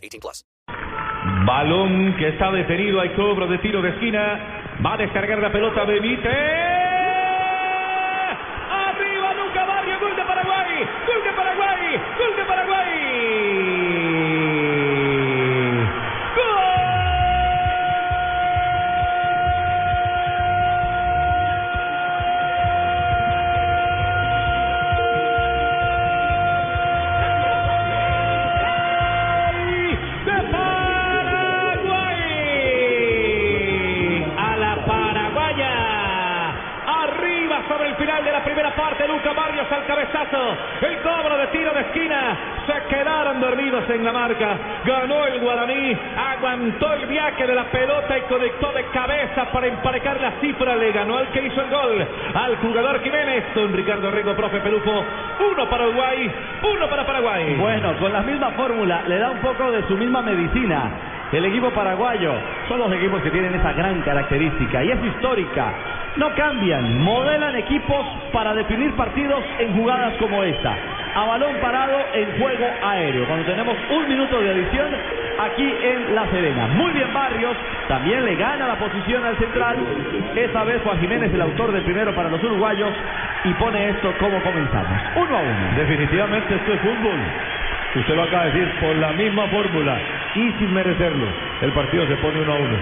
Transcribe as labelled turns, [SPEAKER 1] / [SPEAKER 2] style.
[SPEAKER 1] 18 plus.
[SPEAKER 2] Balón que está detenido. Hay cobro de tiro de esquina. Va a descargar la pelota Benítez. Final de la primera parte. Luca Barrios al cabezazo. El cobro de tiro de esquina. Se quedaron dormidos en la marca. Ganó el Guaraní. Aguantó el viaje de la pelota y conectó de cabeza para emparejar la cifra. Le ganó al que hizo el gol. Al jugador Jiménez. Don Ricardo Rego, profe Pelufo. Uno para Uruguay. Uno para Paraguay.
[SPEAKER 3] Bueno, con la misma fórmula, le da un poco de su misma medicina. El equipo paraguayo son los equipos que tienen esa gran característica y es histórica. No cambian, modelan equipos para definir partidos en jugadas como esta. A balón parado en juego aéreo. Cuando tenemos un minuto de adición aquí en La Serena. Muy bien Barrios, también le gana la posición al central. Esa vez Juan Jiménez el autor del primero para los uruguayos y pone esto como comenzamos. Uno a uno.
[SPEAKER 2] Definitivamente esto es fútbol. Usted lo acaba de decir por la misma fórmula y sin merecerlo. El partido se pone uno a uno.